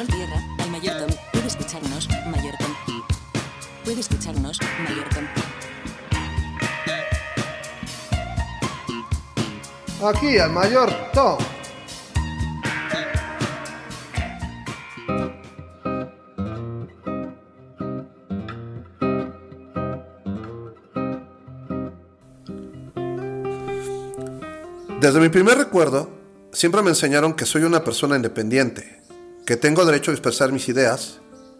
Control Tierra, al Mayor Tom. Puede escucharnos, Mayor Tom. Puede escucharnos, Mayor Tom. Aquí al mayor Tom. Desde mi primer recuerdo, siempre me enseñaron que soy una persona independiente, que tengo derecho a expresar mis ideas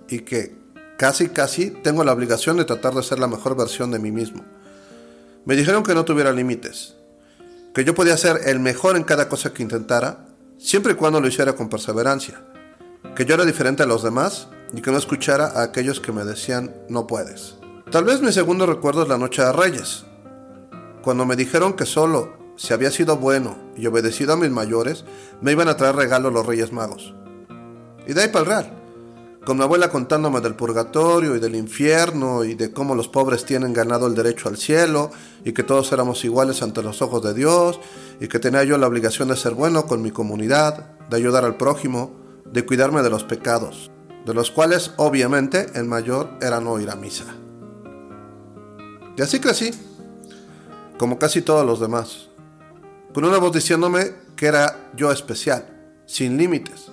y que casi casi tengo la obligación de tratar de ser la mejor versión de mí mismo. Me dijeron que no tuviera límites, que yo podía ser el mejor en cada cosa que intentara, siempre y cuando lo hiciera con perseverancia, que yo era diferente a los demás y que no escuchara a aquellos que me decían no puedes. Tal vez mi segundo recuerdo es la noche de Reyes, cuando me dijeron que solo si había sido bueno y obedecido a mis mayores, me iban a traer regalos los Reyes Magos. Y de ahí para el real, con mi abuela contándome del purgatorio y del infierno y de cómo los pobres tienen ganado el derecho al cielo y que todos éramos iguales ante los ojos de Dios y que tenía yo la obligación de ser bueno con mi comunidad, de ayudar al prójimo, de cuidarme de los pecados, de los cuales obviamente el mayor era no ir a misa. Y así crecí, como casi todos los demás con una voz diciéndome que era yo especial, sin límites,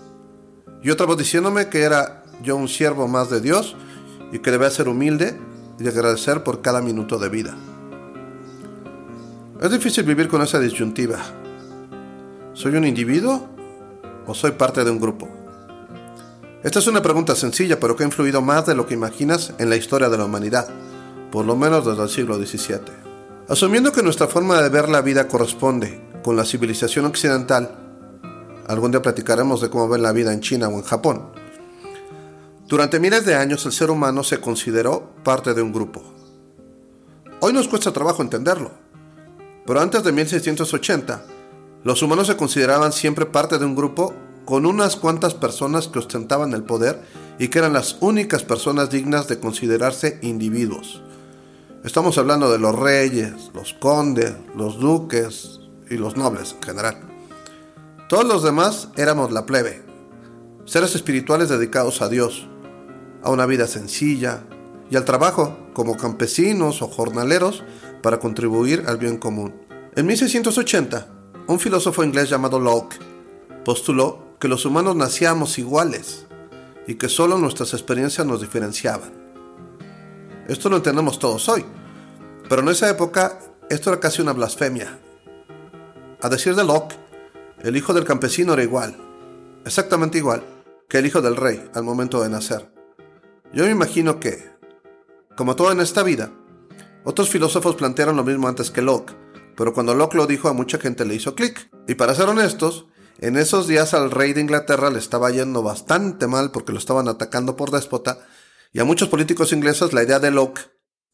y otra voz diciéndome que era yo un siervo más de Dios y que debía ser humilde y agradecer por cada minuto de vida. Es difícil vivir con esa disyuntiva. ¿Soy un individuo o soy parte de un grupo? Esta es una pregunta sencilla, pero que ha influido más de lo que imaginas en la historia de la humanidad, por lo menos desde el siglo XVII. Asumiendo que nuestra forma de ver la vida corresponde con la civilización occidental, algún día platicaremos de cómo ven la vida en China o en Japón, durante miles de años el ser humano se consideró parte de un grupo. Hoy nos cuesta trabajo entenderlo, pero antes de 1680, los humanos se consideraban siempre parte de un grupo con unas cuantas personas que ostentaban el poder y que eran las únicas personas dignas de considerarse individuos. Estamos hablando de los reyes, los condes, los duques y los nobles en general. Todos los demás éramos la plebe, seres espirituales dedicados a Dios, a una vida sencilla y al trabajo como campesinos o jornaleros para contribuir al bien común. En 1680, un filósofo inglés llamado Locke postuló que los humanos nacíamos iguales y que solo nuestras experiencias nos diferenciaban. Esto lo entendemos todos hoy, pero en esa época esto era casi una blasfemia. A decir de Locke, el hijo del campesino era igual, exactamente igual, que el hijo del rey al momento de nacer. Yo me imagino que, como todo en esta vida, otros filósofos plantearon lo mismo antes que Locke, pero cuando Locke lo dijo a mucha gente le hizo clic. Y para ser honestos, en esos días al rey de Inglaterra le estaba yendo bastante mal porque lo estaban atacando por déspota, y a muchos políticos ingleses la idea de Locke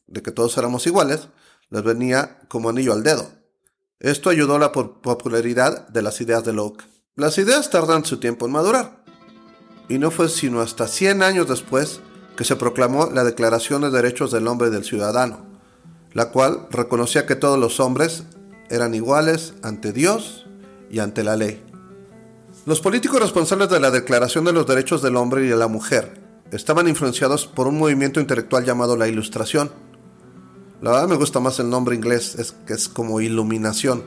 de que todos éramos iguales, les venía como anillo al dedo. Esto ayudó a la popularidad de las ideas de Locke. Las ideas tardan su tiempo en madurar, y no fue sino hasta 100 años después que se proclamó la Declaración de Derechos del Hombre y del Ciudadano, la cual reconocía que todos los hombres eran iguales ante Dios y ante la ley. Los políticos responsables de la Declaración de los Derechos del Hombre y de la Mujer estaban influenciados por un movimiento intelectual llamado la Ilustración, la verdad me gusta más el nombre inglés, es que es como iluminación.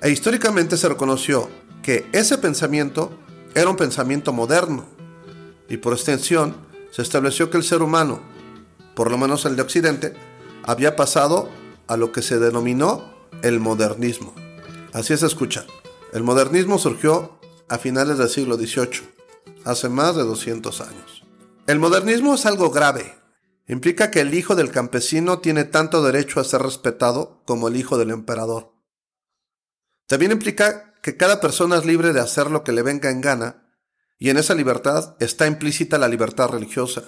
E históricamente se reconoció que ese pensamiento era un pensamiento moderno y por extensión se estableció que el ser humano, por lo menos el de Occidente, había pasado a lo que se denominó el modernismo. Así se escucha. El modernismo surgió a finales del siglo XVIII, hace más de 200 años. El modernismo es algo grave, Implica que el hijo del campesino tiene tanto derecho a ser respetado como el hijo del emperador. También implica que cada persona es libre de hacer lo que le venga en gana, y en esa libertad está implícita la libertad religiosa.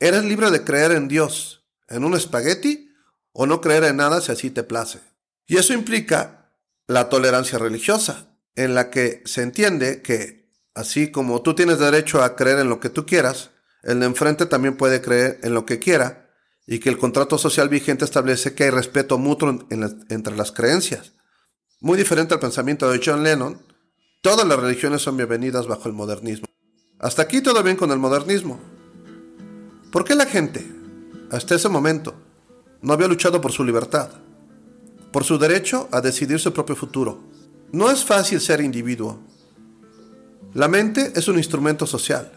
Eres libre de creer en Dios, en un espagueti, o no creer en nada si así te place. Y eso implica la tolerancia religiosa, en la que se entiende que, así como tú tienes derecho a creer en lo que tú quieras, el de enfrente también puede creer en lo que quiera y que el contrato social vigente establece que hay respeto mutuo entre las creencias. Muy diferente al pensamiento de John Lennon, todas las religiones son bienvenidas bajo el modernismo. Hasta aquí todo bien con el modernismo. ¿Por qué la gente, hasta ese momento, no había luchado por su libertad? Por su derecho a decidir su propio futuro. No es fácil ser individuo. La mente es un instrumento social,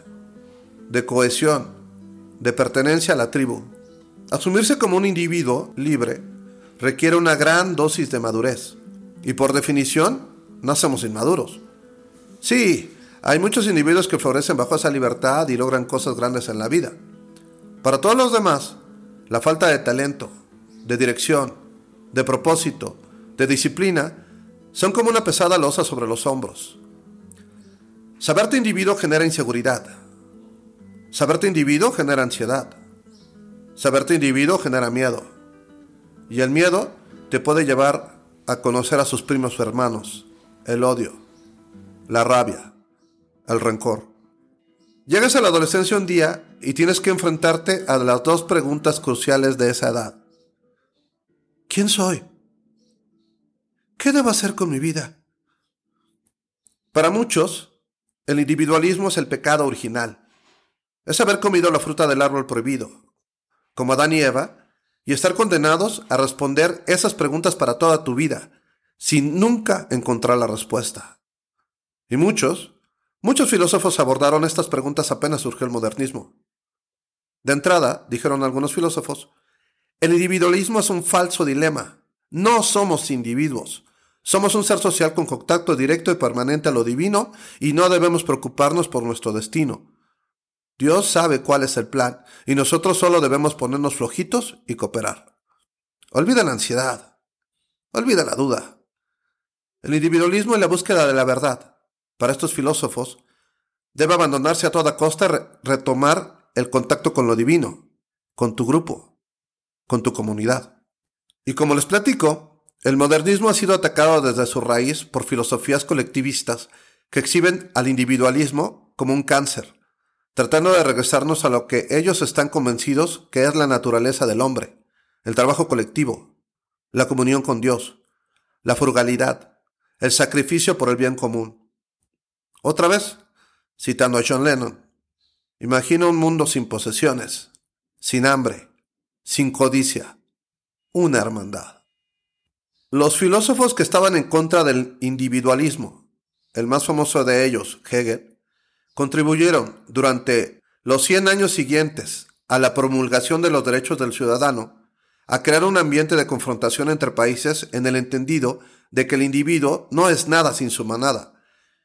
de cohesión, de pertenencia a la tribu. Asumirse como un individuo libre requiere una gran dosis de madurez. Y por definición, no somos inmaduros. Sí, hay muchos individuos que florecen bajo esa libertad y logran cosas grandes en la vida. Para todos los demás, la falta de talento, de dirección, de propósito, de disciplina, son como una pesada losa sobre los hombros. Saberte individuo genera inseguridad. Saberte individuo genera ansiedad. Saberte individuo genera miedo. Y el miedo te puede llevar a conocer a sus primos hermanos, el odio, la rabia, el rencor. Llegas a la adolescencia un día y tienes que enfrentarte a las dos preguntas cruciales de esa edad. ¿Quién soy? ¿Qué debo hacer con mi vida? Para muchos, el individualismo es el pecado original. Es haber comido la fruta del árbol prohibido, como Adán y Eva, y estar condenados a responder esas preguntas para toda tu vida, sin nunca encontrar la respuesta. Y muchos, muchos filósofos abordaron estas preguntas apenas surgió el modernismo. De entrada, dijeron algunos filósofos, el individualismo es un falso dilema. No somos individuos. Somos un ser social con contacto directo y permanente a lo divino y no debemos preocuparnos por nuestro destino. Dios sabe cuál es el plan y nosotros solo debemos ponernos flojitos y cooperar. Olvida la ansiedad. Olvida la duda. El individualismo y la búsqueda de la verdad, para estos filósofos, debe abandonarse a toda costa retomar el contacto con lo divino, con tu grupo, con tu comunidad. Y como les platico, el modernismo ha sido atacado desde su raíz por filosofías colectivistas que exhiben al individualismo como un cáncer tratando de regresarnos a lo que ellos están convencidos que es la naturaleza del hombre, el trabajo colectivo, la comunión con Dios, la frugalidad, el sacrificio por el bien común. Otra vez, citando a John Lennon, imagina un mundo sin posesiones, sin hambre, sin codicia, una hermandad. Los filósofos que estaban en contra del individualismo, el más famoso de ellos, Hegel, contribuyeron durante los 100 años siguientes a la promulgación de los derechos del ciudadano a crear un ambiente de confrontación entre países en el entendido de que el individuo no es nada sin su manada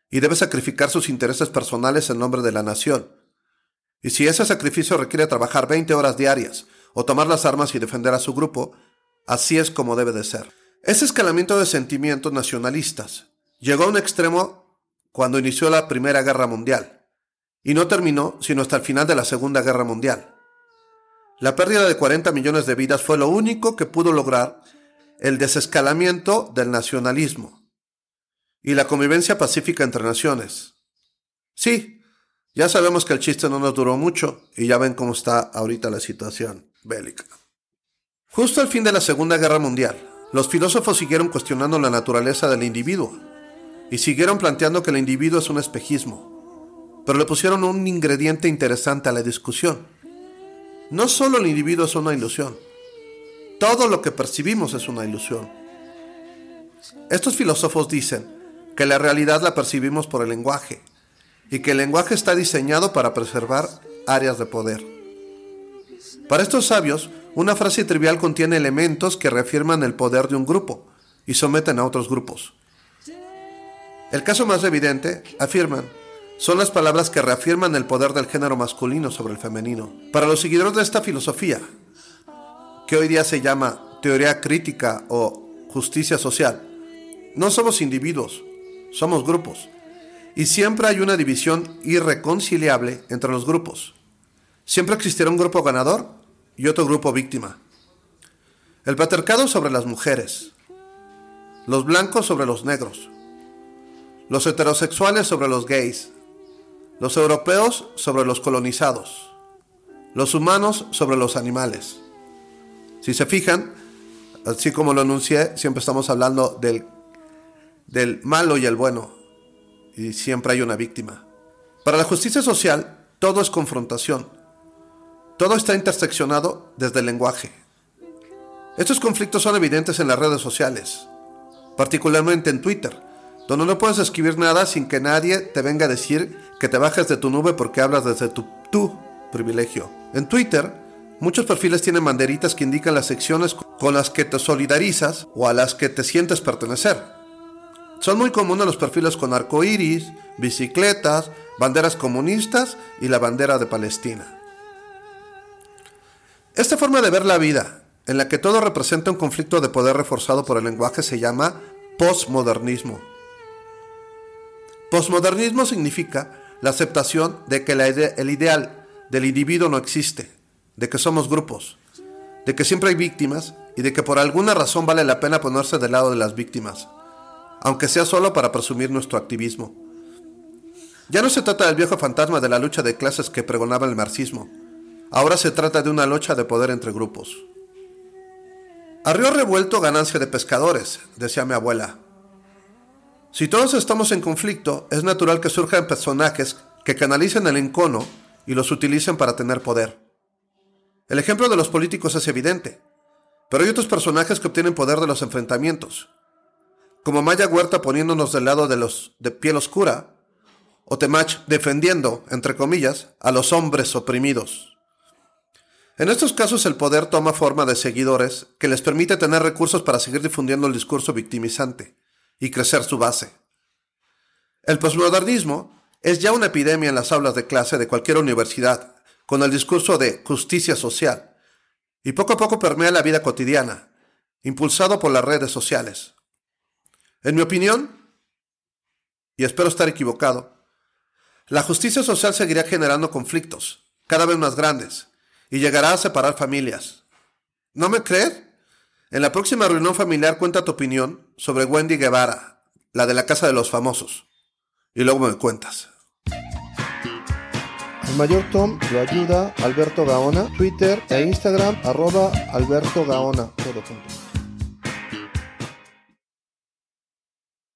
y debe sacrificar sus intereses personales en nombre de la nación. Y si ese sacrificio requiere trabajar 20 horas diarias o tomar las armas y defender a su grupo, así es como debe de ser. Ese escalamiento de sentimientos nacionalistas llegó a un extremo cuando inició la Primera Guerra Mundial y no terminó sino hasta el final de la Segunda Guerra Mundial. La pérdida de 40 millones de vidas fue lo único que pudo lograr el desescalamiento del nacionalismo y la convivencia pacífica entre naciones. Sí, ya sabemos que el chiste no nos duró mucho y ya ven cómo está ahorita la situación bélica. Justo al fin de la Segunda Guerra Mundial, los filósofos siguieron cuestionando la naturaleza del individuo y siguieron planteando que el individuo es un espejismo, pero le pusieron un ingrediente interesante a la discusión. No solo el individuo es una ilusión, todo lo que percibimos es una ilusión. Estos filósofos dicen que la realidad la percibimos por el lenguaje y que el lenguaje está diseñado para preservar áreas de poder. Para estos sabios, una frase trivial contiene elementos que reafirman el poder de un grupo y someten a otros grupos. El caso más evidente, afirman, son las palabras que reafirman el poder del género masculino sobre el femenino. Para los seguidores de esta filosofía, que hoy día se llama teoría crítica o justicia social, no somos individuos, somos grupos. Y siempre hay una división irreconciliable entre los grupos. Siempre existirá un grupo ganador y otro grupo víctima. El patriarcado sobre las mujeres, los blancos sobre los negros, los heterosexuales sobre los gays, los europeos sobre los colonizados, los humanos sobre los animales. Si se fijan, así como lo anuncié, siempre estamos hablando del, del malo y el bueno, y siempre hay una víctima. Para la justicia social, todo es confrontación. Todo está interseccionado desde el lenguaje. Estos conflictos son evidentes en las redes sociales, particularmente en Twitter, donde no puedes escribir nada sin que nadie te venga a decir que te bajes de tu nube porque hablas desde tu, tu privilegio. En Twitter, muchos perfiles tienen banderitas que indican las secciones con las que te solidarizas o a las que te sientes pertenecer. Son muy comunes los perfiles con arcoíris, bicicletas, banderas comunistas y la bandera de Palestina. Esta forma de ver la vida, en la que todo representa un conflicto de poder reforzado por el lenguaje, se llama postmodernismo. Postmodernismo significa la aceptación de que el ideal del individuo no existe, de que somos grupos, de que siempre hay víctimas y de que por alguna razón vale la pena ponerse del lado de las víctimas, aunque sea solo para presumir nuestro activismo. Ya no se trata del viejo fantasma de la lucha de clases que pregonaba el marxismo, ahora se trata de una lucha de poder entre grupos. A río revuelto ganancia de pescadores, decía mi abuela. Si todos estamos en conflicto, es natural que surjan personajes que canalicen el encono y los utilicen para tener poder. El ejemplo de los políticos es evidente, pero hay otros personajes que obtienen poder de los enfrentamientos, como Maya Huerta poniéndonos del lado de los de piel oscura, o Temach defendiendo, entre comillas, a los hombres oprimidos. En estos casos el poder toma forma de seguidores que les permite tener recursos para seguir difundiendo el discurso victimizante y crecer su base. El posmodernismo es ya una epidemia en las aulas de clase de cualquier universidad, con el discurso de justicia social, y poco a poco permea la vida cotidiana, impulsado por las redes sociales. En mi opinión, y espero estar equivocado, la justicia social seguirá generando conflictos, cada vez más grandes, y llegará a separar familias. ¿No me crees? En la próxima reunión familiar cuenta tu opinión sobre Wendy Guevara, la de la Casa de los Famosos. Y luego me cuentas. El mayor Tom lo ayuda Alberto Gaona, Twitter e Instagram arroba Alberto Gaona, todo junto.